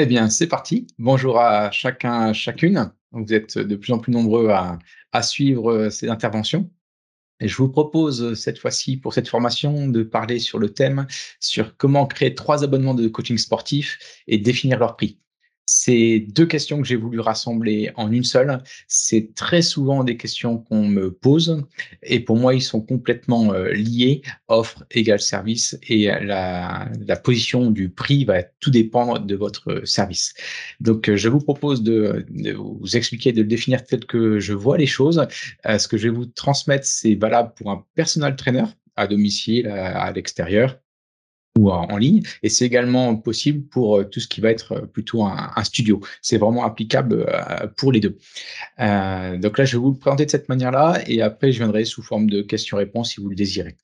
Eh bien, c'est parti. Bonjour à chacun, chacune. Vous êtes de plus en plus nombreux à, suivre ces interventions. Et je vous propose cette fois-ci pour cette formation de parler sur le thème sur comment créer trois abonnements de coaching sportif et définir leur prix. C'est deux questions que j'ai voulu rassembler en une seule. C'est très souvent des questions qu'on me pose et pour moi, ils sont complètement euh, liés. Offre égale service et la, position du prix va tout dépendre de votre service. Donc, euh, je vous propose de, vous expliquer, de le définir tel que je vois les choses. Euh, ce que je vais vous transmettre, c'est valable pour un personal trainer à domicile, à l'extérieur en, ligne. Et c'est également possible pour euh, tout ce qui va être euh, plutôt un, studio. C'est vraiment applicable euh, pour les deux. Donc là, je vais vous le présenter de cette manière-là et après, je viendrai sous forme de questions-réponses si vous le désirez.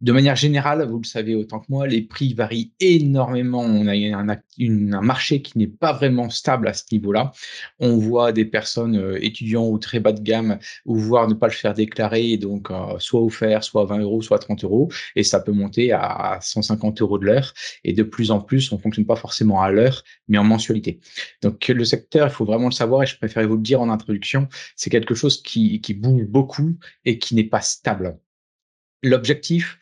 De manière générale, vous le savez autant que moi, les prix varient énormément. On a un, marché qui n'est pas vraiment stable à ce niveau-là. On voit des personnes euh, étudiants ou très bas de gamme, ou voire ne pas le faire déclarer, donc euh, soit offert, soit 20 euros, soit 30 euros, et ça peut monter à 150 euros de l'heure. Et de plus en plus, on fonctionne pas forcément à l'heure, mais en mensualité. Donc le secteur, il faut vraiment le savoir, et je préférais vous le dire en introduction, c'est quelque chose qui, qui bouge beaucoup et qui n'est pas stable. L'objectif,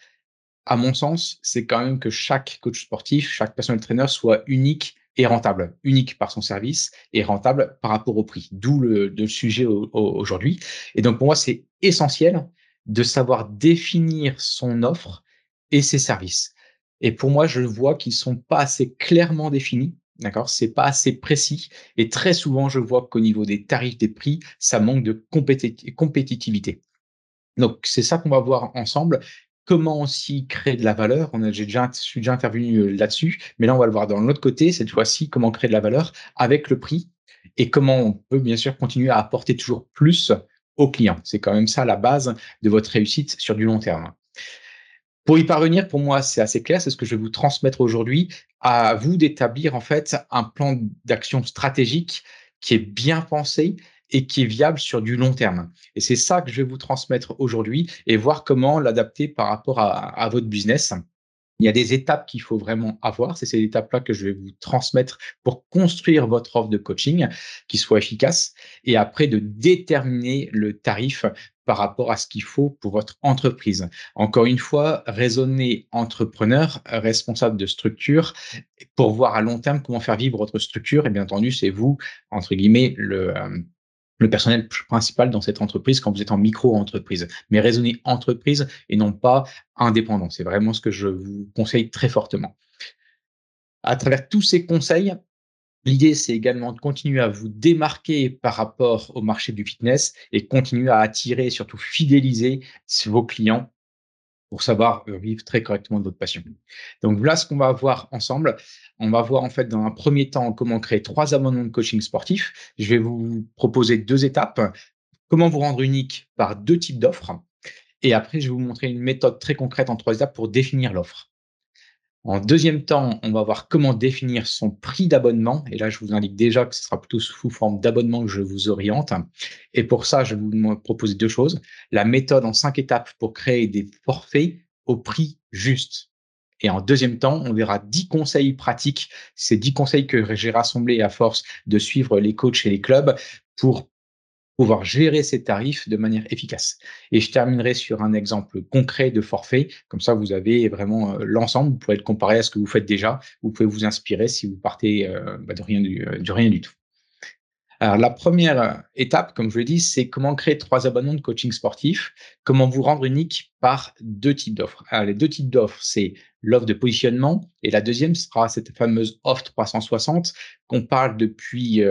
à mon sens, c'est quand même que chaque coach sportif, chaque personal trainer soit unique et rentable, unique par son service et rentable par rapport au prix. D'où le, sujet aujourd'hui. Et donc pour moi, c'est essentiel de savoir définir son offre et ses services. Et pour moi, je vois qu'ils sont pas assez clairement définis. D'accord, c'est pas assez précis et très souvent je vois qu'au niveau des tarifs des prix, ça manque de compétitivité. Donc c'est ça qu'on va voir ensemble comment aussi créer de la valeur? J'ai déjà, je suis déjà intervenu là-dessus, mais là, on va le voir dans l'autre côté, cette fois-ci, comment créer de la valeur avec le prix et comment on peut bien sûr continuer à apporter toujours plus aux clients. C'est quand même ça la base de votre réussite sur du long terme. Pour y parvenir, pour moi, c'est assez clair, c'est ce que je vais vous transmettre aujourd'hui, à vous d'établir en fait un plan d'action stratégique qui est bien pensé et qui est viable sur du long terme. Et c'est ça que je vais vous transmettre aujourd'hui et voir comment l'adapter par rapport à, votre business. Il y a des étapes qu'il faut vraiment avoir. C'est ces étapes-là que je vais vous transmettre pour construire votre offre de coaching qui soit efficace et après de déterminer le tarif par rapport à ce qu'il faut pour votre entreprise. Encore une fois, raisonner entrepreneur, responsable de structure, pour voir à long terme comment faire vivre votre structure. Et bien entendu, c'est vous, entre guillemets, le, euh, le personnel principal dans cette entreprise quand vous êtes en micro-entreprise. Mais raisonner entreprise et non pas indépendant. C'est vraiment ce que je vous conseille très fortement. À travers tous ces conseils, l'idée, c'est également de continuer à vous démarquer par rapport au marché du fitness et continuer à attirer et surtout fidéliser vos clients pour savoir euh, vivre très correctement de votre passion. Donc voilà ce qu'on va voir ensemble. On va voir en fait dans un premier temps comment créer trois abonnements de coaching sportif. Je vais vous proposer deux étapes. Comment vous rendre unique par deux types d'offres. Et après, je vais vous montrer une méthode très concrète en trois étapes pour définir l'offre. En deuxième temps, on va voir comment définir son prix d'abonnement. Et là, je vous indique déjà que ce sera plutôt sous forme d'abonnement que je vous oriente. Et pour ça, je vais vous proposer deux choses. La méthode en cinq étapes pour créer des forfaits au prix juste. Et en deuxième temps, on verra dix conseils pratiques. Ces dix conseils que j'ai rassemblés à force de suivre les coachs et les clubs pour pouvoir gérer ces tarifs de manière efficace. Et je terminerai sur un exemple concret de forfait. Comme ça, vous avez vraiment euh, l'ensemble. Vous pouvez le comparer à ce que vous faites déjà. Vous pouvez vous inspirer si vous partez euh, bah, de rien du, euh, du, rien du tout. Alors, la première étape, comme je l'ai dit, c'est comment créer trois abonnements de coaching sportif, comment vous rendre unique par deux types d'offres. les deux types d'offres, c'est l'offre de positionnement et la deuxième sera cette fameuse offre 360 qu'on parle depuis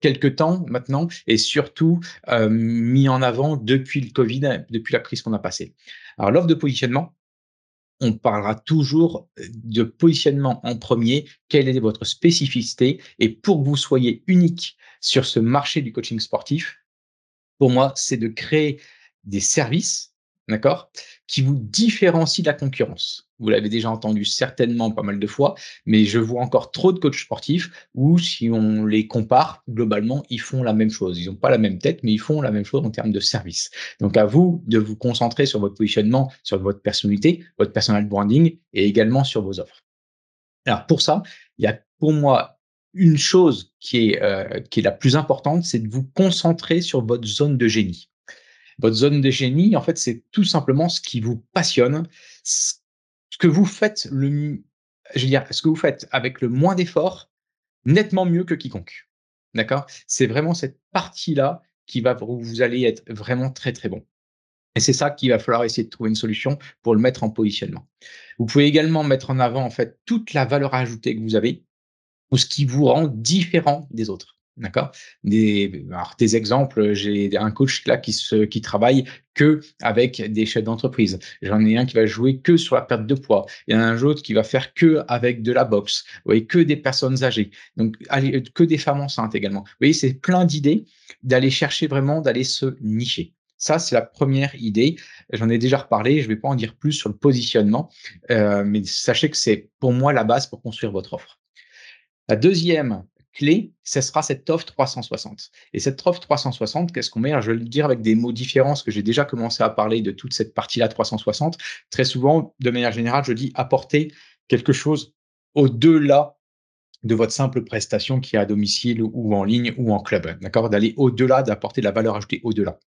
quelques temps maintenant et surtout euh, mis en avant depuis le Covid, depuis la crise qu'on a passée. Alors l'offre de positionnement, on parlera toujours de positionnement en premier, quelle est votre spécificité? Et pour que vous soyez unique sur ce marché du coaching sportif, pour moi, c'est de créer des services d'accord, qui vous différencie de la concurrence. Vous l'avez déjà entendu certainement pas mal de fois, mais je vois encore trop de coachs sportifs où, si on les compare, globalement, ils font la même chose. Ils n'ont pas la même tête, mais ils font la même chose en termes de service. Donc, à vous de vous concentrer sur votre positionnement, sur votre personnalité, votre personal branding et également sur vos offres. Alors, pour ça, il y a pour moi une chose qui est, euh, qui est la plus importante, c'est de vous concentrer sur votre zone de génie. Votre zone de génie, en fait, c'est tout simplement ce qui vous passionne, ce que vous faites le, je veux dire, ce que vous faites avec le moins d'efforts, nettement mieux que quiconque. D'accord? C'est vraiment cette partie-là qui va vous, vous allez être vraiment très très bon. Et c'est ça qu'il va falloir essayer de trouver une solution pour le mettre en positionnement. Vous pouvez également mettre en avant en fait toute la valeur ajoutée que vous avez ou ce qui vous rend différent des autres. D'accord des, alors, des exemples, j'ai un coach là qui, travaille que avec des chefs d'entreprise. J'en ai un qui va jouer que sur la perte de poids. Il y en a un autre qui va faire que avec de la boxe. Vous voyez, que des personnes âgées. Donc, allez, que des femmes enceintes également. Vous voyez, c'est plein d'idées d'aller chercher vraiment, d'aller se nicher. Ça, c'est la première idée. J'en ai déjà reparlé. Je ne vais pas en dire plus sur le positionnement, euh, mais sachez que c'est pour moi la base pour construire votre offre. La deuxième clé, ce sera cette offre 360. Et cette offre 360, qu'est-ce qu'on met? Je vais le dire avec des mots différents, parce que j'ai déjà commencé à parler de toute cette partie-là 360. Très souvent, de manière générale, je dis apporter quelque chose au-delà de votre simple prestation qui est à domicile ou en ligne ou en club. D'accord? D'aller au-delà, d'apporter de la valeur ajoutée au-delà.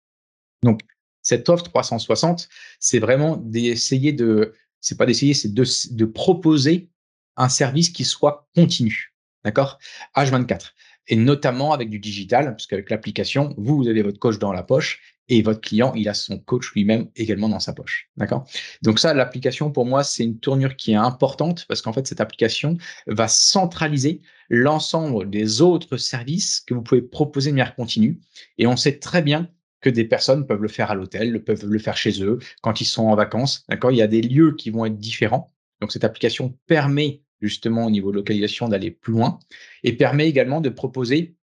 Donc, cette offre 360, c'est vraiment d'essayer de, c'est pas d'essayer, c'est de, de proposer un service qui soit continu. D'accord? H24. Et notamment avec du digital, parce qu'avec l'application, vous, vous avez votre coach dans la poche et votre client, il a son coach lui-même également dans sa poche. D'accord? Donc ça, l'application, pour moi, c'est une tournure qui est importante parce qu'en fait, cette application va centraliser l'ensemble des autres services que vous pouvez proposer de manière continue. Et on sait très bien que des personnes peuvent le faire à l'hôtel, peuvent le faire chez eux, quand ils sont en vacances. D'accord? Il y a des lieux qui vont être différents. Donc cette application permet justement au niveau localisation d'aller plus loin et permet également de proposer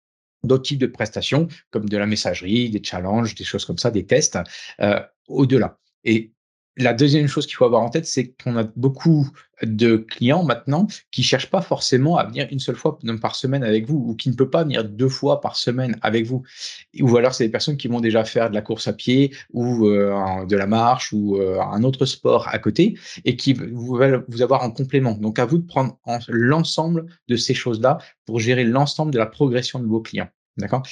d'autres types de prestations comme de la messagerie, des challenges, des choses comme ça, des tests euh, au-delà. La deuxième chose qu'il faut avoir en tête, c'est qu'on a beaucoup de clients maintenant qui cherchent pas forcément à venir une seule fois par semaine avec vous ou qui ne peut pas venir deux fois par semaine avec vous. Ou alors, c'est des personnes qui vont déjà faire de la course à pied ou euh, de la marche ou euh, un autre sport à côté et qui veulent vous avoir en complément. Donc, à vous de prendre l'ensemble de ces choses-là pour gérer l'ensemble de la progression de vos clients. D'accord?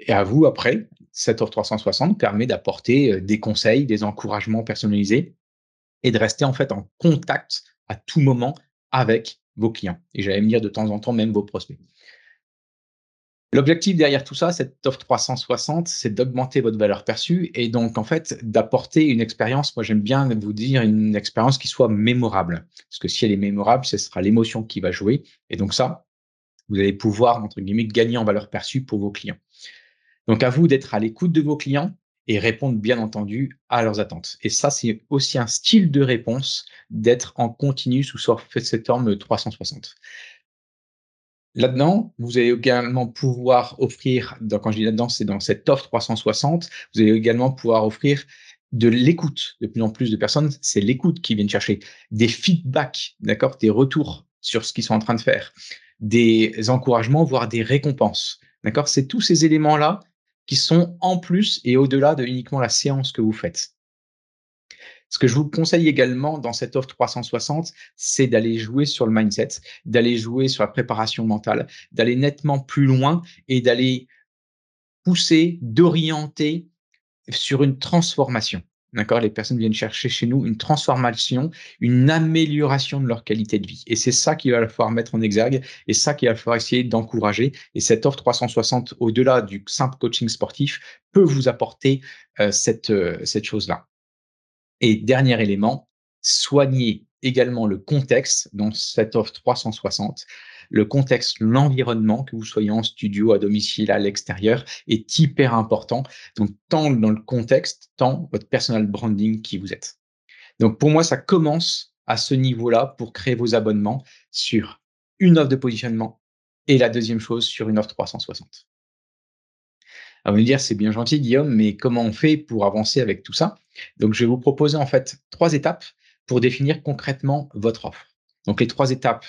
Et à vous, après, cette offre 360 permet d'apporter euh, des conseils, des encouragements personnalisés et de rester en fait en contact à tout moment avec vos clients. Et j'allais me dire de temps en temps même vos prospects. L'objectif derrière tout ça, cette offre 360, c'est d'augmenter votre valeur perçue et donc en fait d'apporter une expérience, moi j'aime bien vous dire une expérience qui soit mémorable. Parce que si elle est mémorable, ce sera l'émotion qui va jouer. Et donc ça, vous allez pouvoir, entre guillemets, gagner en valeur perçue pour vos clients. Donc, à vous d'être à l'écoute de vos clients et répondre bien entendu à leurs attentes. Et ça, c'est aussi un style de réponse d'être en continu sous cette forme 360. Là-dedans, vous allez également pouvoir offrir, quand je dis là-dedans, c'est dans cette offre 360, vous allez également pouvoir offrir de l'écoute. De plus en plus de personnes, c'est l'écoute qui viennent chercher. Des feedbacks, d'accord, des retours sur ce qu'ils sont en train de faire, des encouragements, voire des récompenses. D'accord C'est tous ces éléments-là qui sont en plus et au-delà de uniquement la séance que vous faites. Ce que je vous conseille également dans cette offre 360, c'est d'aller jouer sur le mindset, d'aller jouer sur la préparation mentale, d'aller nettement plus loin et d'aller pousser, d'orienter sur une transformation. D'accord Les personnes viennent chercher chez nous une transformation, une amélioration de leur qualité de vie. Et c'est ça qu'il va falloir mettre en exergue et ça qu'il va falloir essayer d'encourager. Et cette offre 360, au-delà du simple coaching sportif, peut vous apporter euh, cette, euh, cette chose-là. Et dernier élément, soignez également le contexte dans cette offre 360 le contexte, l'environnement, que vous soyez en studio, à domicile, à l'extérieur, est hyper important. Donc, tant dans le contexte, tant votre personal branding qui vous êtes. Donc, pour moi, ça commence à ce niveau-là pour créer vos abonnements sur une offre de positionnement et la deuxième chose sur une offre 360. Alors, vous me dire, c'est bien gentil, Guillaume, mais comment on fait pour avancer avec tout ça? Donc, je vais vous proposer en fait trois étapes pour définir concrètement votre offre. Donc, les trois étapes,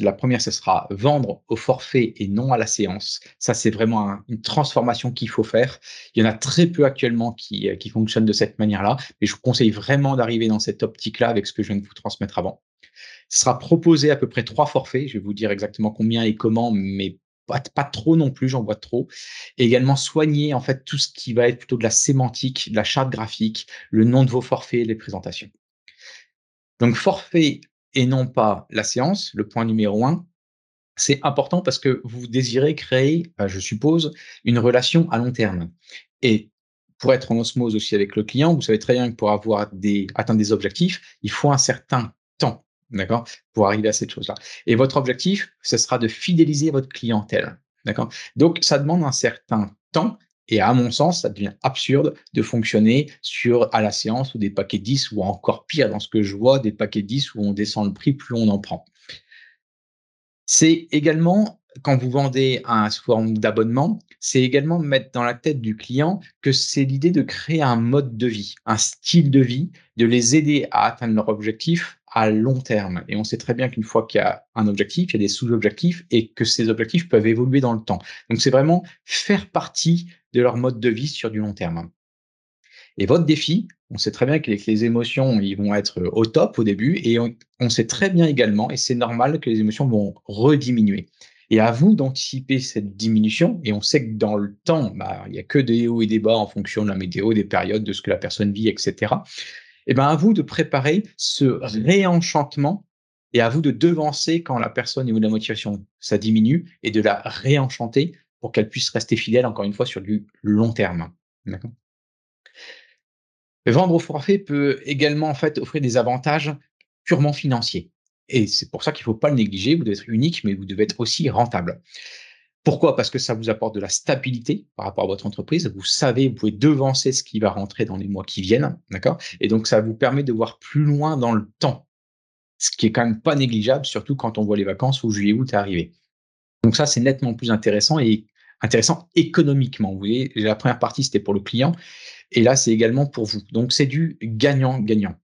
la première, ce sera vendre au forfait et non à la séance. Ça, c'est vraiment une transformation qu'il faut faire. Il y en a très peu actuellement qui, euh, qui fonctionnent de cette manière-là, mais je vous conseille vraiment d'arriver dans cette optique-là avec ce que je viens de vous transmettre avant. Ce sera proposé à peu près trois forfaits. Je vais vous dire exactement combien et comment, mais pas, trop non plus, j'en vois trop. Et également soigner en fait tout ce qui va être plutôt de la sémantique, de la charte graphique, le nom de vos forfaits, les présentations. Donc forfait et non pas la séance, le point numéro un, c'est important parce que vous désirez créer, euh, je suppose, une relation à long terme. Et pour être en osmose aussi avec le client, vous savez très bien que pour avoir des, atteindre des objectifs, il faut un certain temps. D'accord Pour arriver à cette chose-là. Et votre objectif, ce sera de fidéliser votre clientèle. D'accord Donc, ça demande un certain temps. Et à mon sens, ça devient absurde de fonctionner sur à la séance ou des paquets 10 ou encore pire dans ce que je vois, des paquets 10 où on descend le prix, plus on en prend. C'est également quand vous vendez un forme d'abonnement, c'est également mettre dans la tête du client que c'est l'idée de créer un mode de vie, un style de vie, de les aider à atteindre leur objectif à long terme. Et on sait très bien qu'une fois qu'il y a un objectif, il y a des sous-objectifs et que ces objectifs peuvent évoluer dans le temps. Donc c'est vraiment faire partie de leur mode de vie sur du long terme. Et votre défi, on sait très bien que les émotions, ils vont être au top au début et on sait très bien également, et c'est normal que les émotions vont rediminuer. Et à vous d'anticiper cette diminution. Et on sait que dans le temps, bah, il n'y a que des hauts et des bas en fonction de la météo, des périodes, de ce que la personne vit, etc. Et ben à vous de préparer ce réenchantement et à vous de devancer quand la personne ou la motivation ça diminue et de la réenchanter pour qu'elle puisse rester fidèle encore une fois sur du long terme. Vendre au forfait peut également en fait offrir des avantages purement financiers. Et c'est pour ça qu'il ne faut pas le négliger. Vous devez être unique, mais vous devez être aussi rentable. Pourquoi? Parce que ça vous apporte de la stabilité par rapport à votre entreprise. Vous savez, vous pouvez devancer ce qui va rentrer dans les mois qui viennent, d'accord? Et donc, ça vous permet de voir plus loin dans le temps, ce qui est quand même pas négligeable, surtout quand on voit les vacances où juillet-août arrivé. Donc ça, c'est nettement plus intéressant et intéressant économiquement. Vous voyez, la première partie, c'était pour le client, et là, c'est également pour vous. Donc, c'est du gagnant-gagnant.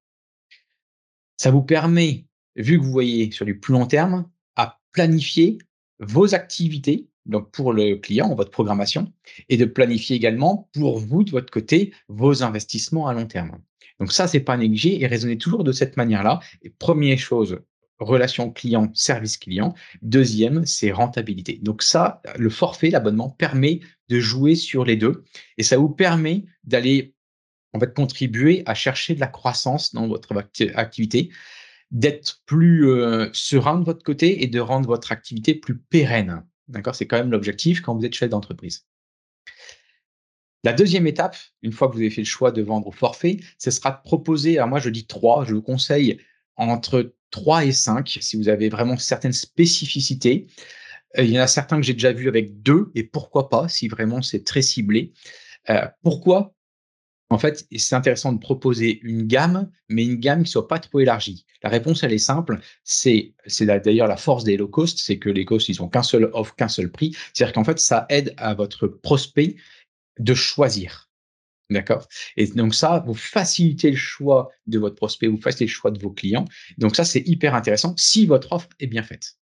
Ça vous permet vu que vous voyez sur du plus long terme, à planifier vos activités, donc pour le client, votre programmation, et de planifier également pour vous, de votre côté, vos investissements à long terme. Donc ça, c'est pas négligé et raisonner toujours de cette manière-là. Et première chose, relation client, service client. Deuxième, c'est rentabilité. Donc ça, le forfait, l'abonnement permet de jouer sur les deux et ça vous permet d'aller en fait contribuer à chercher de la croissance dans votre activité d'être plus euh, serein de votre côté et de rendre votre activité plus pérenne. D'accord? C'est quand même l'objectif quand vous êtes chef d'entreprise. La deuxième étape, une fois que vous avez fait le choix de vendre au forfait, ce sera de proposer, alors moi je dis trois, je vous conseille entre 3 et 5 si vous avez vraiment certaines spécificités. Euh, il y en a certains que j'ai déjà vus avec deux et pourquoi pas si vraiment c'est très ciblé. Euh, pourquoi? En fait, c'est intéressant de proposer une gamme, mais une gamme qui soit pas trop élargie. La réponse, elle est simple. C'est, c'est d'ailleurs la force des low cost, c'est que les costs, ils ont qu'un seul offre, qu'un seul prix. C'est-à-dire qu'en fait, ça aide à votre prospect de choisir. D'accord? Et donc ça, vous facilitez le choix de votre prospect, vous facilitez le choix de vos clients. Donc ça, c'est hyper intéressant si votre offre est bien faite.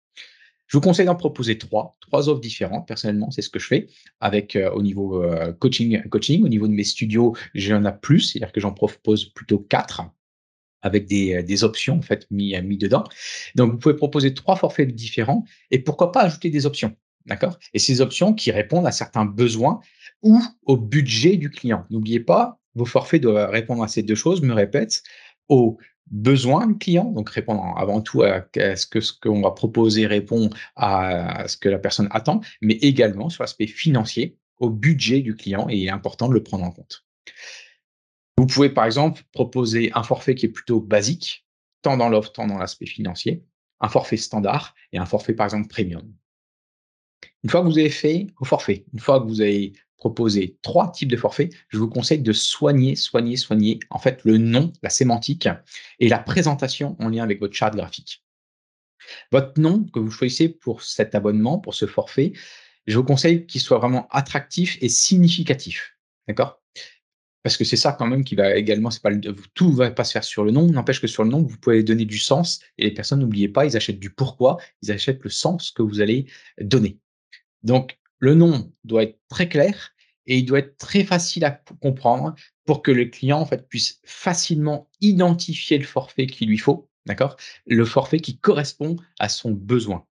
Je vous conseille d'en proposer trois, trois offres différentes. Personnellement, c'est ce que je fais avec euh, au niveau euh, coaching, coaching. Au niveau de mes studios, j'en ai plus, c'est-à-dire que j'en propose plutôt quatre avec des, euh, options en fait mis, mis dedans. Donc, vous pouvez proposer trois forfaits différents et pourquoi pas ajouter des options. D'accord? Et ces options qui répondent à certains besoins ou au budget du client. N'oubliez pas, vos forfaits doivent répondre à ces deux choses, me répète, au besoin client, donc répondre avant tout à, ce que ce qu'on va proposer répond à ce que la personne attend, mais également sur l'aspect financier, au budget du client, et il est important de le prendre en compte. Vous pouvez par exemple proposer un forfait qui est plutôt basique, tant dans l'offre, tant dans l'aspect financier, un forfait standard et un forfait, par exemple, premium. Une fois que vous avez fait vos forfaits, une fois que vous avez proposé trois types de forfaits, je vous conseille de soigner, soigner, soigner, en fait, le nom, la sémantique et la présentation en lien avec votre charte graphique. Votre nom que vous choisissez pour cet abonnement, pour ce forfait, je vous conseille qu'il soit vraiment attractif et significatif. D'accord? Parce que c'est ça quand même qui va également, c'est pas tout va pas se faire sur le nom, n'empêche que sur le nom, vous pouvez donner du sens et les personnes, n'oubliez pas, ils achètent du pourquoi, ils achètent le sens que vous allez donner. Donc, le nom doit être très clair et il doit être très facile à comprendre pour que le client puisse facilement identifier le forfait qu'il lui faut, d'accord? Le forfait qui correspond à son besoin.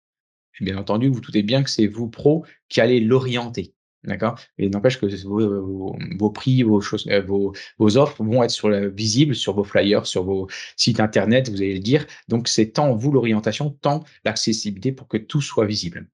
Bien entendu, vous doutez bien que c'est vous, pro, qui allez l'orienter. D'accord? Et n'empêche que vos, prix, vos, choses, euh, vos, offres vont être visibles sur vos flyers, sur vos sites internet, vous allez le dire. Donc, c'est tant vous l'orientation, tant l'accessibilité pour que tout soit visible.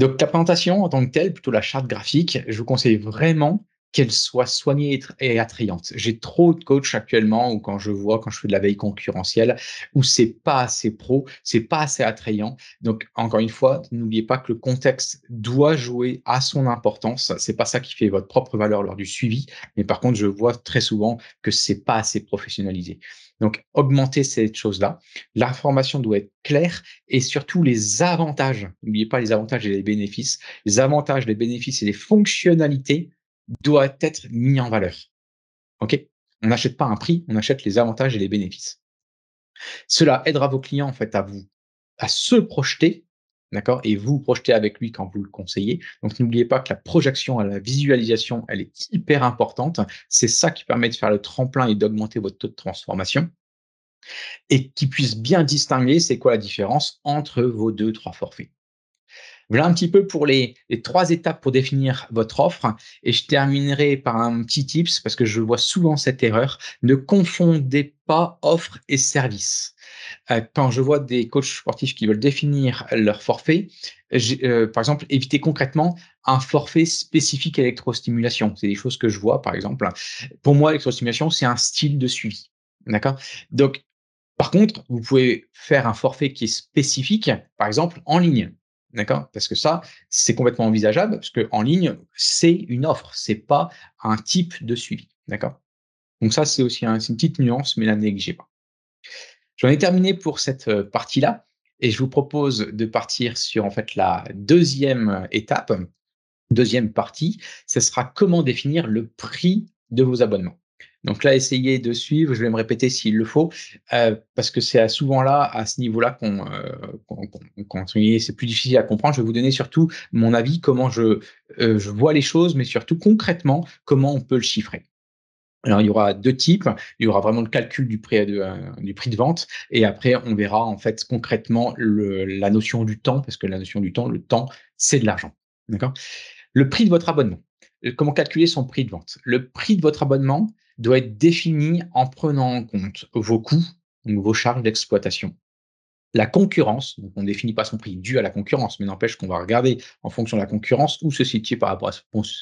Donc, la présentation en tant que telle, plutôt la charte graphique, je vous conseille vraiment qu'elle soit soignée et attrayante. J'ai trop de coachs actuellement où quand je vois, quand je fais de la veille concurrentielle, où c'est pas assez pro, c'est pas assez attrayant. Donc, encore une fois, n'oubliez pas que le contexte doit jouer à son importance. C'est pas ça qui fait votre propre valeur lors du suivi. Mais par contre, je vois très souvent que c'est pas assez professionnalisé. Donc, augmenter cette chose-là. L'information doit être claire et surtout les avantages. N'oubliez pas les avantages et les bénéfices. Les avantages, les bénéfices et les fonctionnalités doivent être mis en valeur. OK? On n'achète pas un prix, on achète les avantages et les bénéfices. Cela aidera vos clients en fait à vous à se projeter, d'accord, et vous projeter avec lui quand vous le conseillez. Donc n'oubliez pas que la projection, la visualisation, elle est hyper importante. C'est ça qui permet de faire le tremplin et d'augmenter votre taux de transformation et qui puisse bien distinguer c'est quoi la différence entre vos deux, trois forfaits? Voilà un petit peu pour les, trois étapes pour définir votre offre. Et je terminerai par un petit tips parce que je vois souvent cette erreur. Ne confondez pas offre et service. Euh, quand je vois des coachs sportifs qui veulent définir leur forfait, euh, par exemple, évitez concrètement un forfait spécifique électrostimulation. C'est des choses que je vois, par exemple. Pour moi, l'électrostimulation, c'est un style de suivi. D'accord? Donc, par contre, vous pouvez faire un forfait qui est spécifique, par exemple, en ligne. D'accord? Parce que ça, c'est complètement envisageable, parce qu'en ligne, c'est une offre, c'est pas un type de suivi. D'accord? Donc ça, c'est aussi une petite nuance, mais la négligez pas. J'en ai terminé pour cette euh, partie-là, et je vous propose de partir sur en fait la deuxième étape, deuxième partie, ce sera comment définir le prix de vos abonnements. Donc là, essayez de suivre, je vais me répéter s'il le faut, euh, parce que c'est souvent là, à ce niveau-là, qu'on, euh, c'est plus difficile à comprendre. Je vais vous donner surtout mon avis, comment je, euh, je vois les choses, mais surtout concrètement, comment on peut le chiffrer. Alors, il y aura deux types. Il y aura vraiment le calcul du prix de, du prix de vente. Et après, on verra en fait concrètement la notion du temps, parce que la notion du temps, le temps, c'est de l'argent. D'accord? Le prix de votre abonnement. Comment calculer son prix de vente? Le prix de votre abonnement, doit être défini en prenant en compte vos coûts, vos charges d'exploitation, la concurrence, on ne définit pas son prix dû à la concurrence, mais n'empêche qu'on va regarder en fonction de la concurrence où se situe par rapport à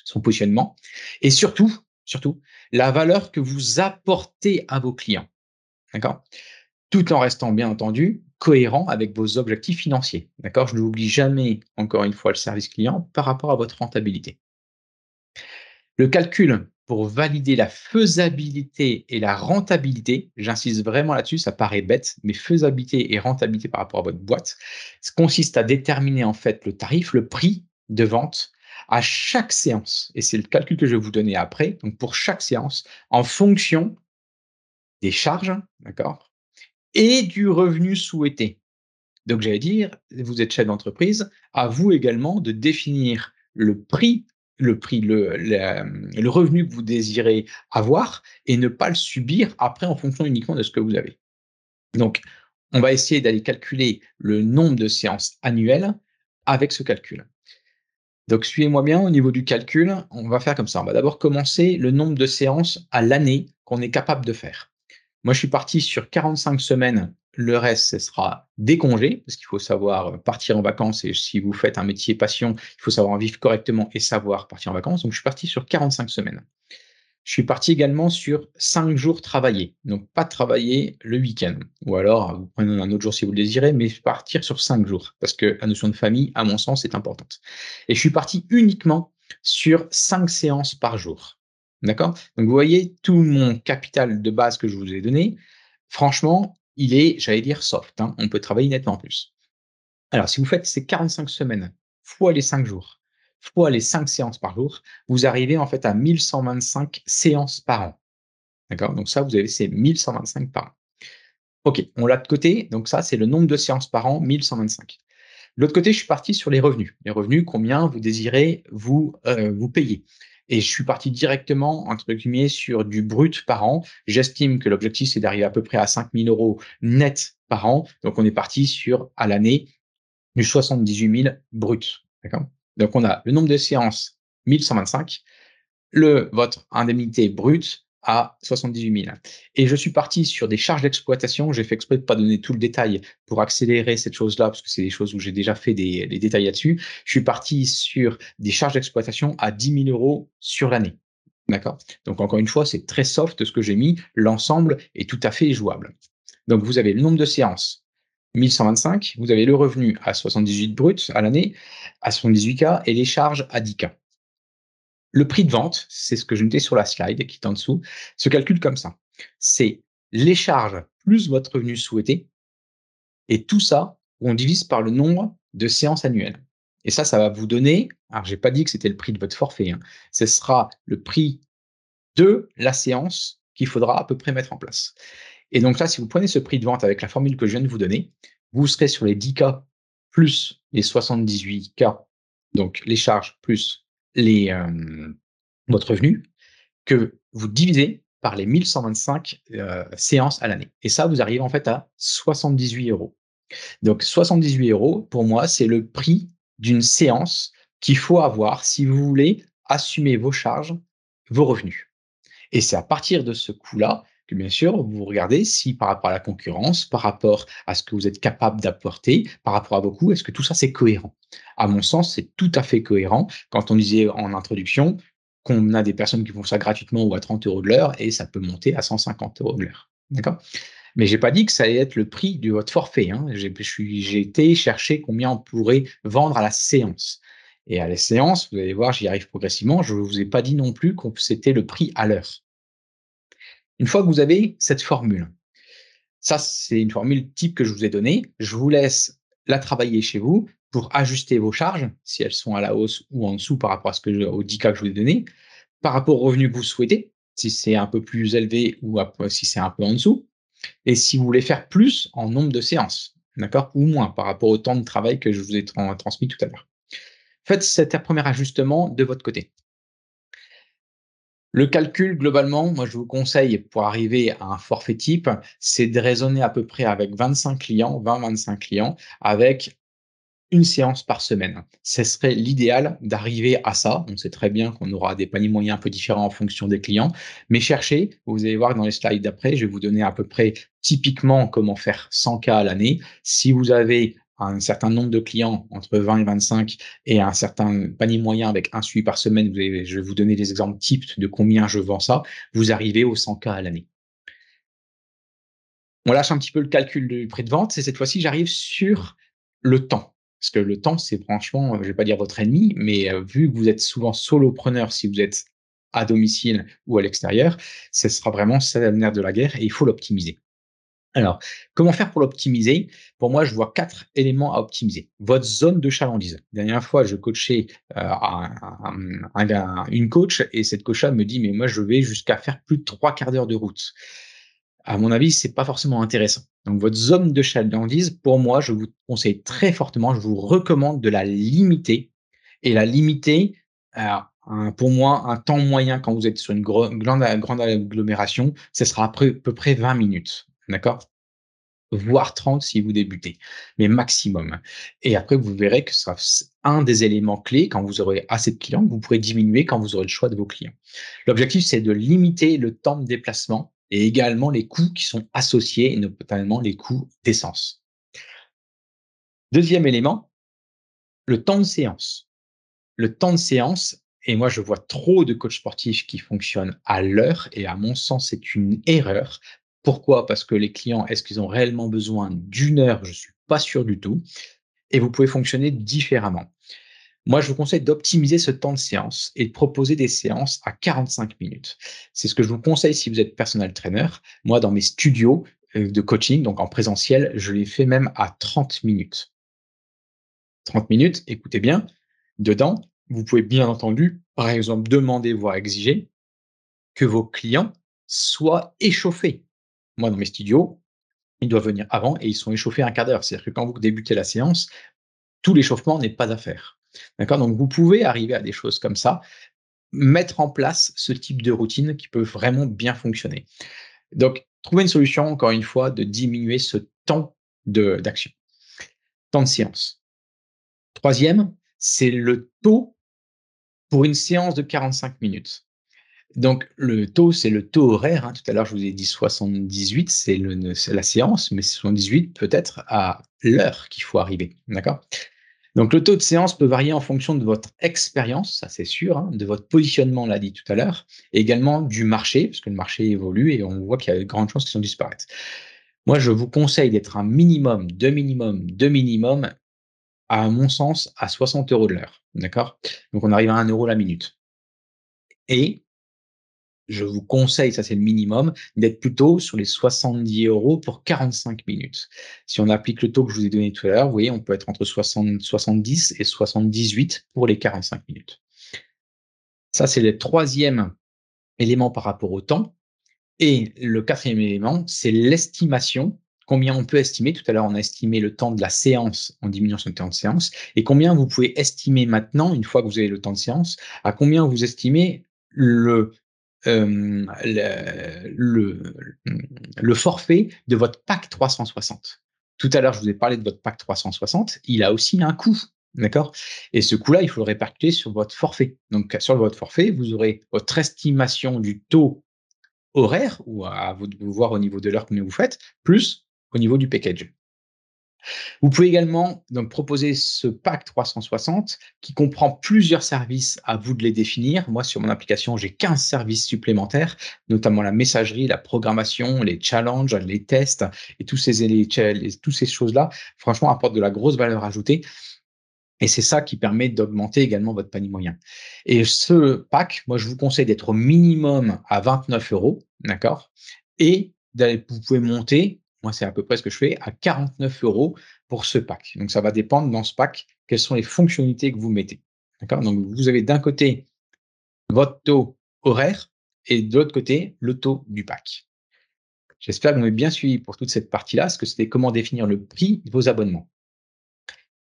son positionnement, et surtout, surtout, la valeur que vous apportez à vos clients. D'accord? Tout en restant bien entendu cohérent avec vos objectifs financiers. D'accord? Je n'oublie jamais, encore une fois, le service client par rapport à votre rentabilité. Le calcul pour valider la faisabilité et la rentabilité, j'insiste vraiment là-dessus, ça paraît bête, mais faisabilité et rentabilité par rapport à votre boîte, ça consiste à déterminer en fait le tarif, le prix de vente à chaque séance. Et c'est le calcul que je vais vous donner après. Donc pour chaque séance, en fonction des charges, d'accord, et du revenu souhaité. Donc j'allais dire, vous êtes chef d'entreprise, à vous également de définir le prix le prix, le, revenu que vous désirez avoir et ne pas le subir après en fonction uniquement de ce que vous avez. Donc, on va essayer d'aller calculer le nombre de séances annuelles avec ce calcul. Donc, suivez-moi bien au niveau du calcul. On va faire comme ça. On va d'abord commencer le nombre de séances à l'année qu'on est capable de faire. Moi, je suis parti sur 45 semaines le reste, ce sera des congés, parce qu'il faut savoir euh, partir en vacances. Et si vous faites un métier passion, il faut savoir vivre correctement et savoir partir en vacances. Donc, je suis parti sur 45 semaines. Je suis parti également sur cinq jours travaillés. Donc, pas travailler le week-end. Ou alors, vous prenez un autre jour si vous le désirez, mais partir sur cinq jours. Parce que la notion de famille, à mon sens, est importante. Et je suis parti uniquement sur cinq séances par jour. D'accord? Donc, vous voyez, tout mon capital de base que je vous ai donné, franchement, il est, j'allais dire, soft. Hein. On peut travailler nettement plus. Alors, si vous faites ces 45 semaines fois les cinq jours, fois les 5 séances par jour, vous arrivez en fait à 1125 séances par an. D'accord? Donc ça, vous avez ces 1125 par an. OK, on l'a de côté. Donc ça, c'est le nombre de séances par an, 1125. De l'autre côté, je suis parti sur les revenus. Les revenus, combien vous désirez vous, euh, vous payer? Et je suis parti directement, entre guillemets, sur du brut par an. J'estime que l'objectif, c'est d'arriver à peu près à 5000 euros net par an. Donc, on est parti sur, à l'année, du 78 000 brut. D'accord? Donc, on a le nombre de séances, 1125, le, votre indemnité brute à 78 000. Et je suis parti sur des charges d'exploitation. J'ai fait exprès de ne pas donner tout le détail pour accélérer cette chose-là, parce que c'est des choses où j'ai déjà fait des, détails là-dessus. Je suis parti sur des charges d'exploitation à 10 000 euros sur l'année. D'accord? Donc, encore une fois, c'est très soft ce que j'ai mis. L'ensemble est tout à fait jouable. Donc, vous avez le nombre de séances, 1125, vous avez le revenu à 78 brut à l'année, à 78K et les charges à 10K. Le prix de vente, c'est ce que je notais sur la slide qui est en dessous, se calcule comme ça. C'est les charges plus votre revenu souhaité et tout ça, on divise par le nombre de séances annuelles. Et ça, ça va vous donner, alors j'ai pas dit que c'était le prix de votre forfait, hein, ce sera le prix de la séance qu'il faudra à peu près mettre en place. Et donc là, si vous prenez ce prix de vente avec la formule que je viens de vous donner, vous serez sur les 10K plus les 78K, donc les charges plus votre revenu, que vous divisez par les 1125 euh, séances à l'année. Et ça, vous arrivez en fait à 78 euros. Donc 78 euros, pour moi, c'est le prix d'une séance qu'il faut avoir si vous voulez assumer vos charges, vos revenus. Et c'est à partir de ce coût-là que bien sûr, vous regardez si par rapport à la concurrence, par rapport à ce que vous êtes capable d'apporter, par rapport à coûts, est-ce que tout ça c'est cohérent? À mon sens, c'est tout à fait cohérent. Quand on disait en introduction qu'on a des personnes qui font ça gratuitement ou à 30 euros de l'heure et ça peut monter à 150 euros de l'heure. D'accord? Mais j'ai pas dit que ça allait être le prix de votre forfait. Hein. J'ai été chercher combien on pourrait vendre à la séance. Et à la séance, vous allez voir, j'y arrive progressivement. Je ne vous ai pas dit non plus que c'était le prix à l'heure. Une fois que vous avez cette formule, ça c'est une formule type que je vous ai donnée, je vous laisse la travailler chez vous pour ajuster vos charges, si elles sont à la hausse ou en dessous par rapport à ce que je, aux 10 cas que je vous ai donné, par rapport au revenu que vous souhaitez, si c'est un peu plus élevé ou si c'est un peu en dessous, et si vous voulez faire plus en nombre de séances, d'accord, ou moins par rapport au temps de travail que je vous ai transmis tout à l'heure. Faites cet premier ajustement de votre côté. Le calcul, globalement, moi, je vous conseille pour arriver à un forfait type, c'est de raisonner à peu près avec 25 clients, 20-25 clients, avec une séance par semaine. Ce serait l'idéal d'arriver à ça. On sait très bien qu'on aura des paniers moyens un peu différents en fonction des clients, mais cherchez, vous allez voir dans les slides d'après, je vais vous donner à peu près typiquement comment faire 100 cas à l'année. Si vous avez un certain nombre de clients entre 20 et 25 et un certain panier moyen avec un suivi par semaine, je vais vous donner des exemples types de combien je vends ça, vous arrivez aux 100K à l'année. On lâche un petit peu le calcul du prix de vente et cette fois-ci, j'arrive sur le temps. Parce que le temps, c'est franchement, je ne vais pas dire votre ennemi, mais euh, vu que vous êtes souvent solopreneur si vous êtes à domicile ou à l'extérieur, ce sera vraiment ça l'avenir de la guerre et il faut l'optimiser. Alors, comment faire pour l'optimiser? Pour moi, je vois quatre éléments à optimiser. Votre zone de chalandise. La dernière fois, je coachais euh, une coach et cette coach me dit, mais moi, je vais jusqu'à faire plus de trois quarts d'heure de route. À mon avis, c'est pas forcément intéressant. Donc, votre zone de chalandise, pour moi, je vous conseille très fortement, je vous recommande de la limiter et la limiter pour moi, un temps moyen quand vous êtes sur une grande, grande agglomération, ce sera à peu près 20 minutes. D'accord? Voire 30 si vous débutez, mais maximum. Et après, vous verrez que sera un des éléments clés quand vous aurez assez de clients, vous pourrez diminuer quand vous aurez le choix de vos clients. L'objectif, c'est de limiter le temps de déplacement et également les coûts qui sont associés, et notamment les coûts d'essence. Deuxième élément, le temps de séance. Le temps de séance, Et moi, je vois trop de coachs sportifs qui fonctionnent à l'heure. Et à mon sens, c'est une erreur. Pourquoi? Parce que les clients, est-ce qu'ils ont réellement besoin d'une heure? Je ne suis pas sûr du tout. Et vous pouvez fonctionner différemment. Moi, je vous conseille d'optimiser ce temps de séance et de proposer des séances à 45 minutes. C'est ce que je vous conseille si vous êtes personnel trainer. Moi, dans mes studios euh, de coaching, donc en présentiel, je les fais même à 30 minutes. 30 minutes, écoutez bien, dedans, vous pouvez bien entendu, par exemple, demander, voire exiger que vos clients soient échauffés. Moi, dans mes studios, ils doivent venir avant et ils sont échauffés un quart d'heure. C'est-à-dire que quand vous débutez la séance, tout l'échauffement n'est pas à faire. D'accord? Donc, vous pouvez arriver à des choses comme ça, mettre en place ce type de routine qui peut vraiment bien fonctionner. Donc, trouver une solution, encore une fois, de diminuer ce temps d'action, temps de séance. Troisième, c'est le taux pour une séance de 45 minutes. Donc, le taux, c'est le taux horaire. Hein. Tout à l'heure, je vous ai dit 78, c'est la séance, mais 78 peut-être à l'heure qu'il faut arriver. D'accord? Donc, le taux de séance peut varier en fonction de votre expérience, ça c'est sûr, hein, de votre positionnement, on l'a dit tout à l'heure, et également du marché, parce que le marché évolue et on voit qu'il y a de grandes chances qu'ils sont disparaître. Moi, je vous conseille d'être un minimum, de minimum, de minimum, à mon sens, à 60 euros de l'heure. D'accord? Donc, on arrive à 1 euro la minute. Et je vous conseille, ça c'est le minimum, d'être plutôt sur les 70 euros pour 45 minutes. Si on applique le taux que je vous ai donné tout à l'heure, vous voyez, on peut être entre 60, 70 et 78 pour les 45 minutes. Ça, c'est le troisième élément par rapport au temps. Et le quatrième élément, c'est l'estimation combien on peut estimer? Tout à l'heure, on a estimé le temps de la séance en diminuant son temps de séance. Et combien vous pouvez estimer maintenant, une fois que vous avez le temps de séance, à combien vous estimez le, le, le, forfait de votre pack 360. Tout à l'heure, je vous ai parlé de votre pack 360. Il a aussi un coût. D'accord? Et ce coût-là, il faut le répercuter sur votre forfait. Donc, sur votre forfait, vous aurez votre estimation du taux horaire, ou à vous de voir au niveau de l'heure que vous faites, plus au niveau du package. Vous pouvez également donc proposer ce pack 360 qui comprend plusieurs services à vous de les définir. Moi, sur mon application, j'ai 15 services supplémentaires, notamment la messagerie, la programmation, les challenges, les tests et toutes ces choses-là, franchement, apportent de la grosse valeur ajoutée. Et c'est ça qui permet d'augmenter également votre panier moyen. Et ce pack, moi, je vous conseille d'être au minimum à 29 euros, d'accord? Et vous pouvez monter moi, c'est à peu près ce que je fais, à 49 euros pour ce pack. Donc, ça va dépendre dans ce pack quelles sont les fonctionnalités que vous mettez. D'accord? Donc, vous avez d'un côté votre taux horaire et de l'autre côté le taux du pack. J'espère que vous m'avez bien suivi pour toute cette partie-là, ce que c'était comment définir le prix de vos abonnements.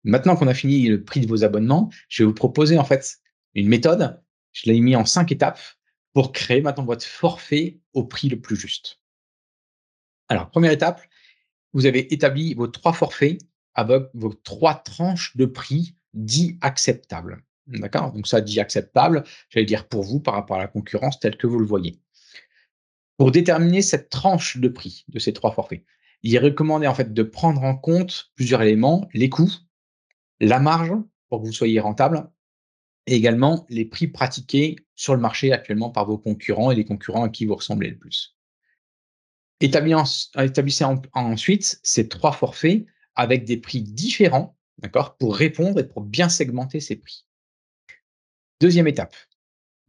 Maintenant qu'on a fini le prix de vos abonnements, je vais vous proposer en fait une méthode. Je l'ai mis en cinq étapes pour créer maintenant votre forfait au prix le plus juste. Alors, première étape, vous avez établi vos trois forfaits avec vos trois tranches de prix dits acceptables. D'accord? Donc, ça dit acceptable, j'allais dire pour vous par rapport à la concurrence telle que vous le voyez. Pour déterminer cette tranche de prix de ces trois forfaits, il est recommandé en fait de prendre en compte plusieurs éléments les coûts, la marge pour que vous soyez rentable, et également les prix pratiqués sur le marché actuellement par vos concurrents et les concurrents à qui vous ressemblez le plus. Établissez ensuite ces trois forfaits avec des prix différents, d'accord, pour répondre et pour bien segmenter ces prix. Deuxième étape,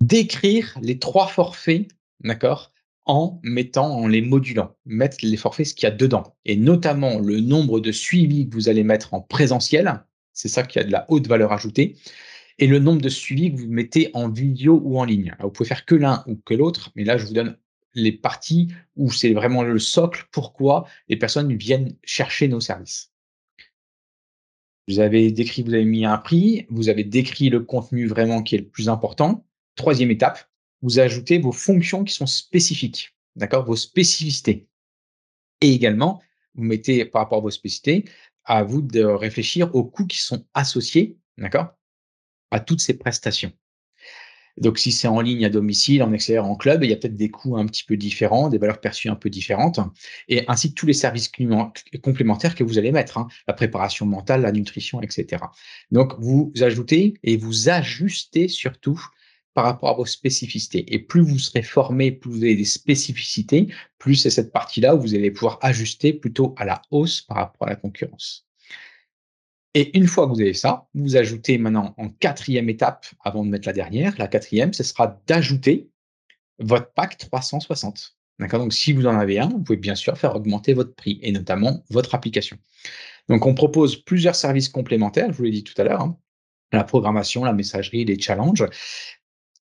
décrire les trois forfaits, d'accord, en mettant, en les modulant, mettre les forfaits ce qu'il y a dedans, et notamment le nombre de suivis que vous allez mettre en présentiel, c'est ça qui a de la haute valeur ajoutée, et le nombre de suivis que vous mettez en vidéo ou en ligne. vous pouvez faire que l'un ou que l'autre, mais là, je vous donne les parties où c'est vraiment le socle pourquoi les personnes viennent chercher nos services. Vous avez décrit, vous avez mis un prix, vous avez décrit le contenu vraiment qui est le plus important. Troisième étape, vous ajoutez vos fonctions qui sont spécifiques, d'accord, vos spécificités. Et également, vous mettez par rapport à vos spécificités, à vous de réfléchir aux coûts qui sont associés, d'accord, à toutes ces prestations. Donc, si c'est en ligne à domicile, en extérieur, en club, il y a peut-être des coûts un petit peu différents, des valeurs perçues un peu différentes, et ainsi tous les services complémentaires que vous allez mettre, hein, la préparation mentale, la nutrition, etc. Donc, vous ajoutez et vous ajustez surtout par rapport à vos spécificités. Et plus vous serez formé, plus vous avez des spécificités, plus c'est cette partie-là où vous allez pouvoir ajuster plutôt à la hausse par rapport à la concurrence. Et une fois que vous avez ça, vous ajoutez maintenant en quatrième étape, avant de mettre la dernière, la quatrième, ce sera d'ajouter votre pack 360. D'accord? Donc, si vous en avez un, vous pouvez bien sûr faire augmenter votre prix et notamment votre application. Donc, on propose plusieurs services complémentaires, je vous l'ai dit tout à l'heure, hein. la programmation, la messagerie, les challenges.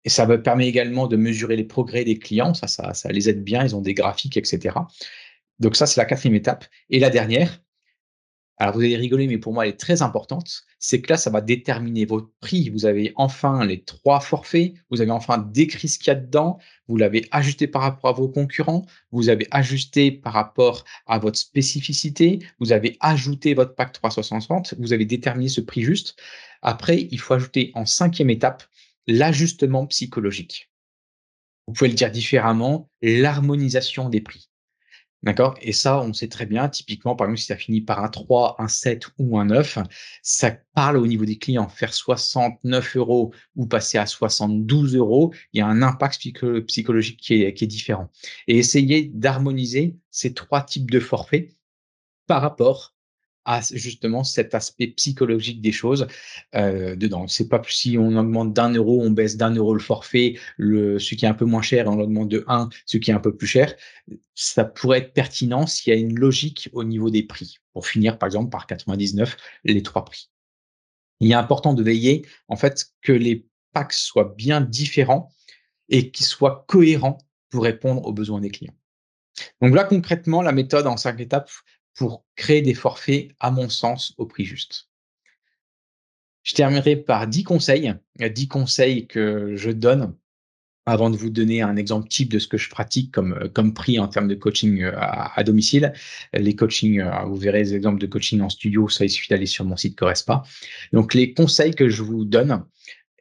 Et ça me permet également de mesurer les progrès des clients. Ça, ça, ça les aide bien. Ils ont des graphiques, etc. Donc ça, c'est la quatrième étape. Et la dernière, alors vous allez rigoler, mais pour moi, elle est très importante. C'est que là, ça va déterminer votre prix. Vous avez enfin les trois forfaits. Vous avez enfin décrit ce qu'il y a dedans. Vous l'avez ajusté par rapport à vos concurrents. Vous avez ajusté par rapport à votre spécificité. Vous avez ajouté votre pack 360. Vous avez déterminé ce prix juste. Après, il faut ajouter en cinquième étape l'ajustement psychologique. Vous pouvez le dire différemment, l'harmonisation des prix. D'accord Et ça, on sait très bien, typiquement, par exemple, si ça finit par un 3, un 7 ou un 9, ça parle au niveau des clients. Faire 69 euros ou passer à 72 euros, il y a un impact psychologique qui est, qui est différent. Et essayer d'harmoniser ces trois types de forfaits par rapport à justement cet aspect psychologique des choses euh, dedans. C'est pas si on augmente d'un euro, on baisse d'un euro le forfait, le, qui est un peu moins cher, on augmente de 1, ce qui est un peu plus cher. Ça pourrait être pertinent s'il y a une logique au niveau des prix, pour finir par exemple par 99 les trois prix. Il est important de veiller en fait que les packs soient bien différents et qu'ils soient cohérents pour répondre aux besoins des clients. Donc là, concrètement, la méthode en cinq étapes, pour créer des forfaits, à mon sens, au prix juste. Je terminerai par 10 conseils, 10 conseils que je donne avant de vous donner un exemple type de ce que je pratique comme, comme prix en termes de coaching à, domicile. Les coachings, euh, vous verrez les exemples de coaching en studio, ça il suffit d'aller sur mon site Correspa. Donc les conseils que je vous donne,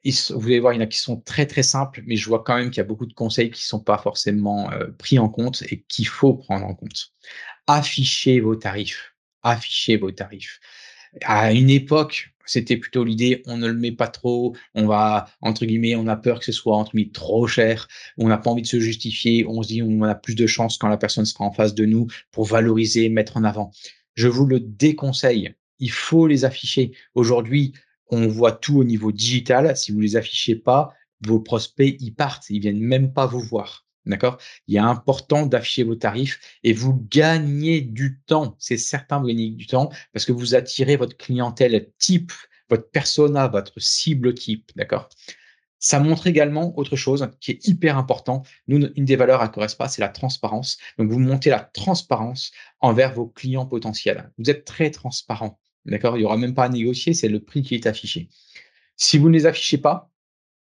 vous allez voir, il y en a qui sont très très simples, mais je vois quand même qu'il y a beaucoup de conseils qui ne sont pas forcément euh, pris en compte et qu'il faut prendre en compte affichez vos tarifs. Affichez vos tarifs. À une époque, c'était plutôt l'idée, on ne le met pas trop, on va, entre guillemets, on a peur que ce soit, entre guillemets, trop cher, on n'a pas envie de se justifier, on se dit, on a plus de chances quand la personne sera en face de nous pour valoriser, mettre en avant. Je vous le déconseille. Il faut les afficher. Aujourd'hui, on voit tout au niveau digital. Si vous les affichez pas, vos prospects, ils partent, ils viennent même pas vous voir. D'accord? Il est important d'afficher vos tarifs et vous gagnez du temps. C'est certain, vous gagnez du temps parce que vous attirez votre clientèle type, votre persona, votre cible type. D'accord? Ça montre également autre chose qui est hyper important. Nous, une des valeurs à Correspa, c'est la transparence. Donc, vous montez la transparence envers vos clients potentiels. Vous êtes très transparent. D'accord? Il n'y aura même pas à négocier, c'est le prix qui est affiché. Si vous ne les affichez pas,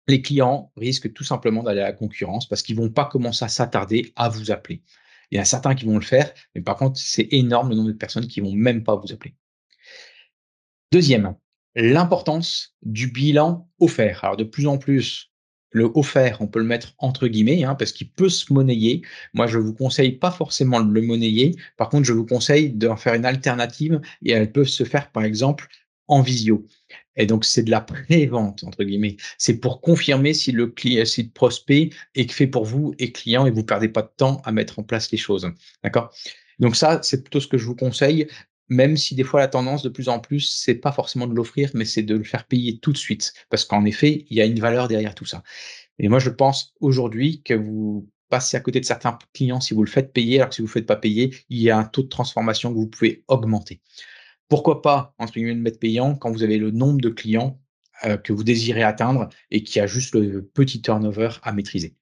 les clients risquent tout simplement d'aller à la concurrence parce qu'ils vont pas commencer à s'attarder à vous appeler. Il y a certains qui vont le faire, mais par contre, c'est énorme le nombre de personnes qui vont même pas vous appeler. Deuxième, l'importance du bilan offert. Alors, de plus en plus, le offert, on peut le mettre entre guillemets, hein, parce qu'il peut se monnayer. Moi, je vous conseille pas forcément de le monnayer. Par contre, je vous conseille d'en faire une alternative et elle peut se faire, par exemple, en visio. Et donc, c'est de la pré-vente, entre guillemets. C'est pour confirmer si le, client, si le prospect est fait pour vous et client et vous perdez pas de temps à mettre en place les choses. D'accord? Donc ça, c'est plutôt ce que je vous conseille, même si des fois la tendance de plus en plus, c'est pas forcément de l'offrir, mais c'est de le faire payer tout de suite. Parce qu'en effet, il y a une valeur derrière tout ça. Et moi, je pense aujourd'hui que vous passez à côté de certains clients si vous le faites payer, alors que si vous ne le faites pas payer, il y a un taux de transformation que vous pouvez augmenter. Pourquoi pas, entre guillemets, de mettre payant quand vous avez le nombre de clients euh, que vous désirez atteindre et qui a juste le petit turnover à maîtriser?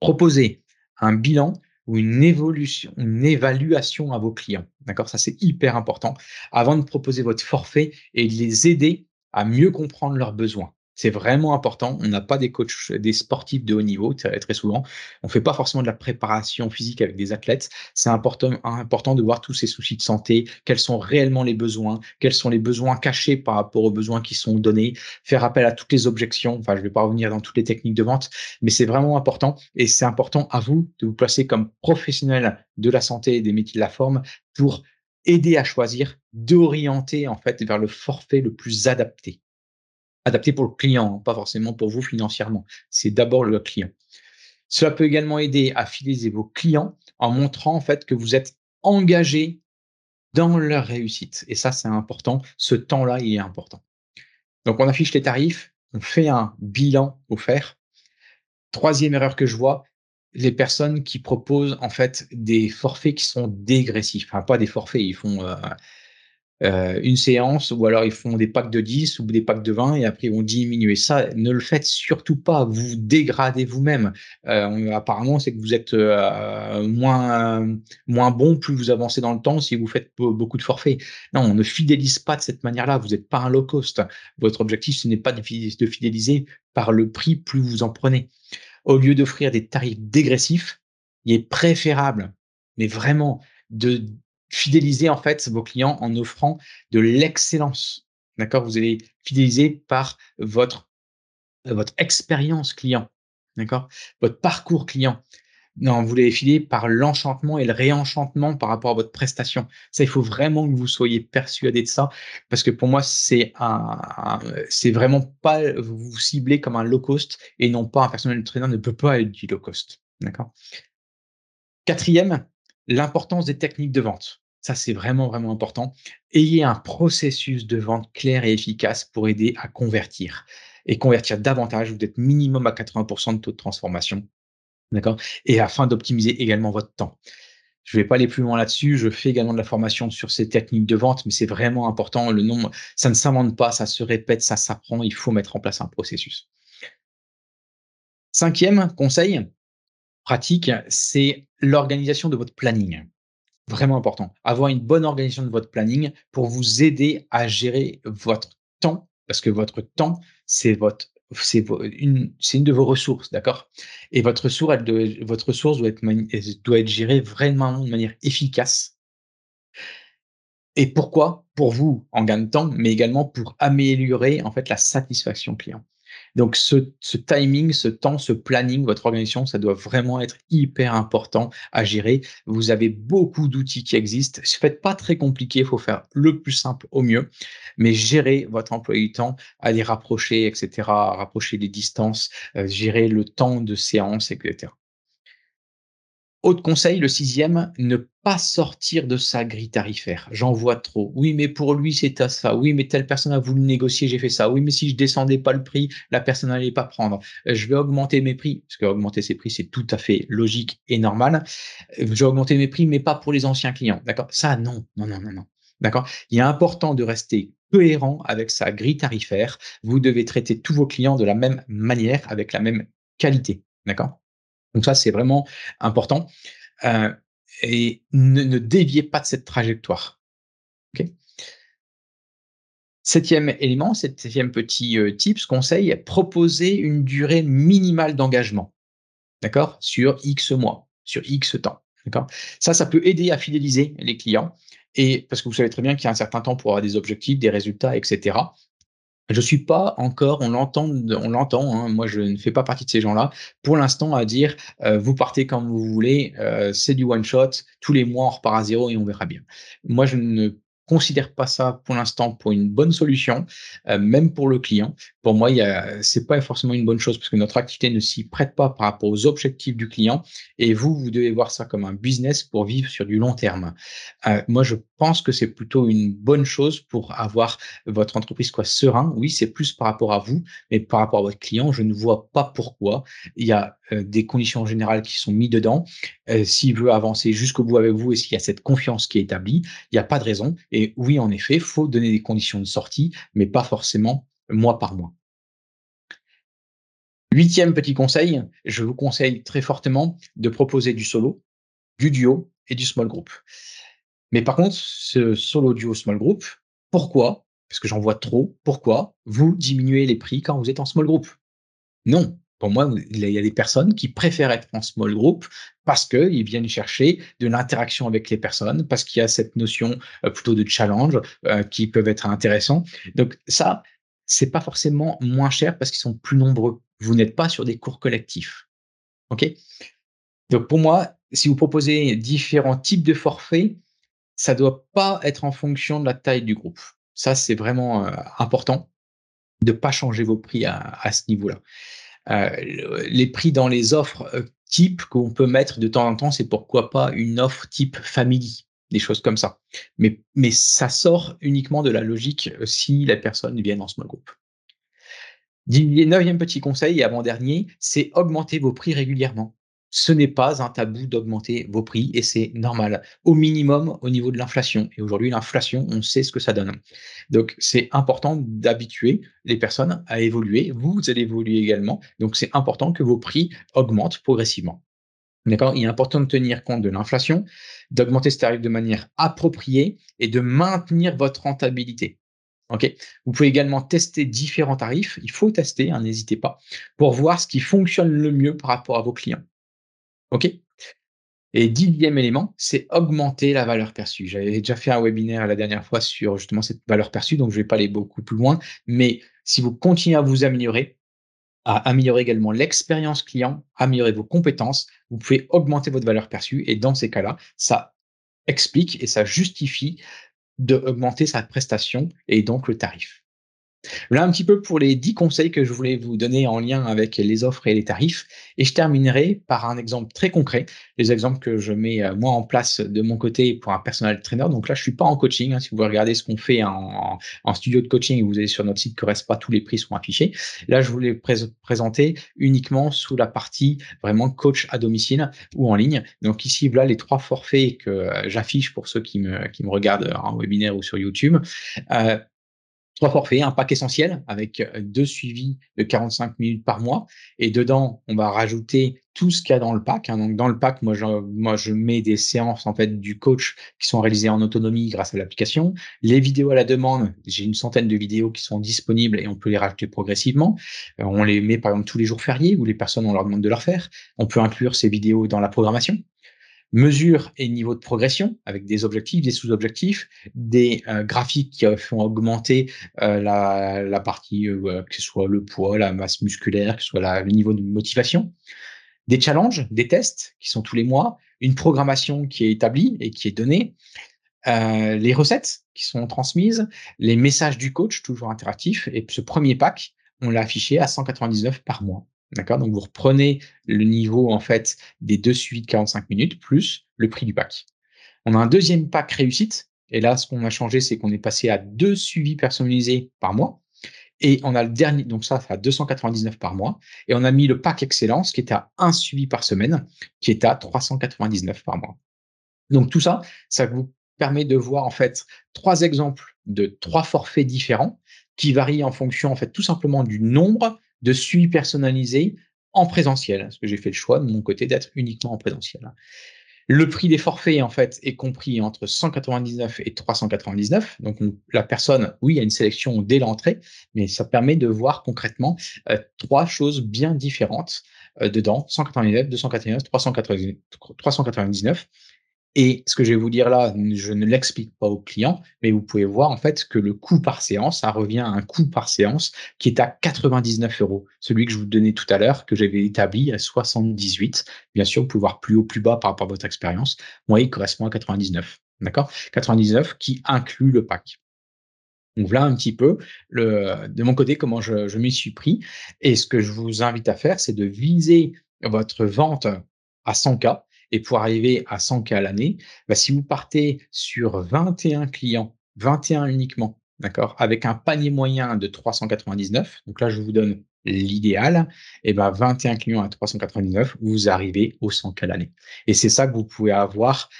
Proposez un bilan ou une évolution, une évaluation à vos clients. D'accord? Ça, c'est hyper important avant de proposer votre forfait et de les aider à mieux comprendre leurs besoins. C'est vraiment important. On n'a pas des coachs, des sportifs de haut niveau très, souvent. On ne fait pas forcément de la préparation physique avec des athlètes. C'est important, important de voir tous ces soucis de santé, quels sont réellement les besoins, quels sont les besoins cachés par rapport aux besoins qui sont donnés, faire appel à toutes les objections. Enfin, je ne vais pas revenir dans toutes les techniques de vente, mais c'est vraiment important. Et c'est important à vous de vous placer comme professionnel de la santé et des métiers de la forme pour aider à choisir, d'orienter en fait vers le forfait le plus adapté. Adapté pour le client, pas forcément pour vous financièrement. C'est d'abord le client. Cela peut également aider à fidéliser vos clients en montrant en fait que vous êtes engagé dans leur réussite. Et ça, c'est important. Ce temps-là, il est important. Donc, on affiche les tarifs, on fait un bilan offert. Troisième erreur que je vois, les personnes qui proposent en fait des forfaits qui sont dégressifs. Enfin, pas des forfaits, ils font euh, euh, une séance ou alors ils font des packs de 10 ou des packs de 20 et après ils vont diminuer. Ça, ne le faites surtout pas. Vous dégradez vous-même. Euh, apparemment, c'est que vous êtes euh, moins, moins bon plus vous avancez dans le temps si vous faites beaucoup de forfaits. Non, on ne fidélise pas de cette manière-là. Vous n'êtes pas un low cost. Votre objectif, ce n'est pas de fidéliser par le prix plus vous en prenez. Au lieu d'offrir des tarifs dégressifs, il est préférable, mais vraiment, de fidéliser en fait vos clients en offrant de l'excellence. D'accord? Vous allez fidéliser par votre, votre expérience client. D'accord? Votre parcours client. Non, vous l'avez filé par l'enchantement et le réenchantement par rapport à votre prestation. Ça, il faut vraiment que vous soyez persuadé de ça, parce que pour moi, c'est un, vraiment pas vous cibler comme un low cost et non pas un personnel trainer ne peut pas être du low cost. D'accord? Quatrième, l'importance des techniques de vente. Ça, c'est vraiment, vraiment important. Ayez un processus de vente clair et efficace pour aider à convertir. Et convertir davantage, vous êtes minimum à 80% de taux de transformation. D'accord? Et afin d'optimiser également votre temps. Je ne vais pas aller plus loin là-dessus. Je fais également de la formation sur ces techniques de vente, mais c'est vraiment important. Le nombre, ça ne s'invente pas, ça se répète, ça s'apprend. Il faut mettre en place un processus. Cinquième conseil pratique, c'est l'organisation de votre planning. Vraiment important. Avoir une bonne organisation de votre planning pour vous aider à gérer votre temps, parce que votre temps, c'est votre c'est une, une de vos ressources, d'accord? Et votre ressource, doit, votre ressource doit être, doit être gérée vraiment de manière efficace. Et pourquoi? Pour vous, en gain de temps, mais également pour améliorer en fait la satisfaction client. Donc, ce, timing, ce temps, ce planning, votre organisation, ça doit vraiment être hyper important à gérer. Vous avez beaucoup d'outils qui existent. Ne faites pas très compliqué, il faut faire le plus simple au mieux, mais gérer votre emploi du temps, les rapprocher, etc., rapprocher les distances, euh, gérer le temps de séance, etc. Autre conseil, le sixième, ne pas sortir de sa grille tarifaire. J'en vois trop. Oui, mais pour lui, c'est à ça. Oui, mais telle personne a voulu négocier, j'ai fait ça. Oui, mais si je descendais pas le prix, la personne n'allait pas prendre. Euh, je vais augmenter mes prix, parce qu'augmenter ses prix, c'est tout à fait logique et normal. Euh, je vais augmenter mes prix, mais pas pour les anciens clients. D'accord? Ça, non, non, non, non, non. D'accord? Il est important de rester cohérent avec sa grille tarifaire. Vous devez traiter tous vos clients de la même manière, avec la même qualité. D'accord? Donc ça, c'est vraiment important. Euh, et ne, déviez pas de cette trajectoire. septième élément, septième petit euh, tips, conseil, proposer une durée minimale d'engagement. D'accord? Sur X mois, sur X temps. Ça, ça peut aider à fidéliser les clients. Et parce que vous savez très bien qu'il y a un certain temps pour avoir des objectifs, des résultats, etc. Je suis pas encore, on l'entend, on l'entend. Hein, moi, je ne fais pas partie de ces gens-là. Pour l'instant, à dire, euh, vous partez comme vous voulez, euh, c'est du one shot. Tous les mois, on repart à zéro et on verra bien. Moi, je ne considère pas ça pour l'instant pour une bonne solution, euh, même pour le client. Pour moi, ce n'est pas forcément une bonne chose parce que notre activité ne s'y prête pas par rapport aux objectifs du client. Et vous, vous devez voir ça comme un business pour vivre sur du long terme. Euh, moi, je pense que c'est plutôt une bonne chose pour avoir votre entreprise quoi serein. Oui, c'est plus par rapport à vous, mais par rapport à votre client, je ne vois pas pourquoi. Il y a euh, des conditions générales qui sont mises dedans. S'il veut avancer jusqu'au bout avec vous et s'il y a cette confiance qui est établie, il n'y a pas de raison. Et oui, en effet, il faut donner des conditions de sortie, mais pas forcément mois par mois. Huitième petit conseil, je vous conseille très fortement de proposer du solo, du duo et du small group. Mais par contre, ce solo, duo, small group, pourquoi? Parce que j'en vois trop. Pourquoi vous diminuez les prix quand vous êtes en small group? Non, pour moi, il y a des personnes qui préfèrent être en small group parce qu'ils viennent chercher de l'interaction avec les personnes, parce qu'il y a cette notion euh, plutôt de challenge euh, qui peuvent être intéressants. Donc ça, c'est pas forcément moins cher parce qu'ils sont plus nombreux. Vous n'êtes pas sur des cours collectifs. OK? Donc pour moi, si vous proposez différents types de forfaits, ça doit pas être en fonction de la taille du groupe. Ça, c'est vraiment euh, important. de ne pas changer vos prix à, ce niveau-là. Euh, les prix dans les offres euh, type qu'on peut mettre de temps en temps, c'est pourquoi pas une offre type family, des choses comme ça. Mais, mais ça sort uniquement de la logique euh, si la personne vient en small group. Neuvième petit conseil et avant-dernier, c'est augmenter vos prix régulièrement ce n'est pas un tabou d'augmenter vos prix et c'est normal, au minimum au niveau de l'inflation. Et aujourd'hui, l'inflation, on sait ce que ça donne. Donc, c'est important d'habituer les personnes à évoluer. Vous, vous allez évoluer également. Donc, c'est important que vos prix augmentent progressivement. D'accord? Il est important de tenir compte de l'inflation, d'augmenter ce tarif de manière appropriée et de maintenir votre rentabilité. Ok? Vous pouvez également tester différents tarifs. Il faut tester, hein, n'hésitez pas, pour voir ce qui fonctionne le mieux par rapport à vos clients. OK Et dixième élément, c'est augmenter la valeur perçue. J'avais déjà fait un webinaire la dernière fois sur justement cette valeur perçue, donc je ne vais pas aller beaucoup plus loin. Mais si vous continuez à vous améliorer, à améliorer également l'expérience client, améliorer vos compétences, vous pouvez augmenter votre valeur perçue. Et dans ces cas-là, ça explique et ça justifie d'augmenter sa prestation et donc le tarif. Voilà un petit peu pour les 10 conseils que je voulais vous donner en lien avec les offres et les tarifs. Et je terminerai par un exemple très concret, les exemples que je mets euh, moi en place de mon côté pour un personal trainer. Donc là, je suis pas en coaching. Hein. Si vous regardez ce qu'on fait en, studio de coaching, vous allez sur notre site pas tous les prix sont affichés. Là, je voulais présenter uniquement sous la partie vraiment coach à domicile ou en ligne. Donc ici, voilà les trois forfaits que euh, j'affiche pour ceux qui me, qui regardent en webinaire ou sur YouTube. Euh, trois forfaits, un pack essentiel avec euh, deux suivis de 45 minutes par mois. Et dedans, on va rajouter tout ce qu'il y a dans le pack. Hein. Donc, dans le pack, moi je, moi, je mets des séances en fait du coach qui sont réalisées en autonomie grâce à l'application. Les vidéos à la demande, j'ai une centaine de vidéos qui sont disponibles et on peut les rajouter progressivement. Euh, on les met par exemple tous les jours fériés où les personnes, on leur demande de leur faire. On peut inclure ces vidéos dans la programmation mesure et niveau de progression avec des objectifs, des sous-objectifs, des euh, graphiques qui font augmenter euh, la, partie, euh, que ce soit le poids, la masse musculaire, que ce soit le niveau de motivation, des challenges, des tests qui sont tous les mois, une programmation qui est établie et qui est donnée, les recettes qui sont transmises, les messages du coach toujours interactifs et ce premier pack, on l'a affiché à 199 par mois. D'accord? Donc, vous reprenez le niveau, en fait, des deux suivis de 45 minutes plus le prix du pack. On a un deuxième pack réussite. Et là, ce qu'on a changé, c'est qu'on est passé à deux suivis personnalisés par mois. Et on a le dernier, donc ça, ça à 299 par mois. Et on a mis le pack excellence qui est à un suivi par semaine, qui est à 399 par mois. Donc tout ça, ça vous permet de voir en fait trois exemples de trois forfaits différents qui varient en fonction en fait tout simplement du nombre de suivi personnalisé en présentiel, parce que j'ai fait le choix de mon côté d'être uniquement en présentiel. Le prix des forfaits, en fait, est compris entre 199 et 399. Donc, la personne, oui, a une sélection dès l'entrée, mais ça permet de voir concrètement euh, trois choses bien différentes euh, dedans 199, 299, 399. Et ce que je vais vous dire là, je ne l'explique pas au client, mais vous pouvez voir en fait que le coût par séance, ça revient à un coût par séance qui est à 99 euros. Celui que je vous donnais tout à l'heure, que j'avais établi à 78. Bien sûr, vous pouvez voir plus haut, plus bas par rapport à votre expérience. Moi, il correspond à 99. D'accord? 99 qui inclut le pack. Donc voilà un petit peu de mon côté comment je, je m'y suis pris. Et ce que je vous invite à faire, c'est de viser votre vente à 100K et pour arriver à 100K à l'année, bah, si vous partez sur 21 clients, 21 uniquement, d'accord, avec un panier moyen de 399, donc là, je vous donne l'idéal, et ben 21 clients à 399, vous arrivez au 100K à l'année. Et c'est ça que vous pouvez avoir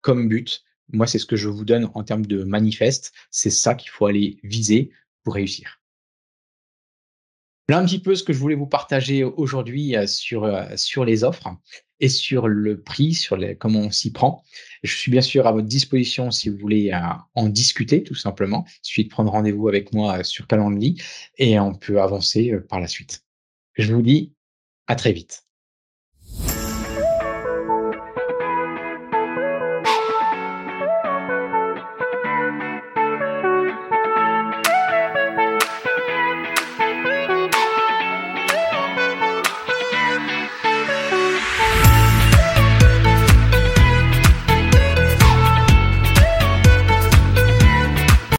comme but. Moi, c'est ce que je vous donne en termes de manifeste. C'est ça qu'il faut aller viser pour réussir. Là, un petit peu ce que je voulais vous partager aujourd'hui euh, sur, euh, sur les offres et sur le prix, sur les, comment on s'y prend. Je suis bien sûr à votre disposition si vous voulez euh, en discuter, tout simplement. Il suffit de prendre rendez-vous avec moi sur Calendly et on peut avancer par la suite. Je vous dis à très vite.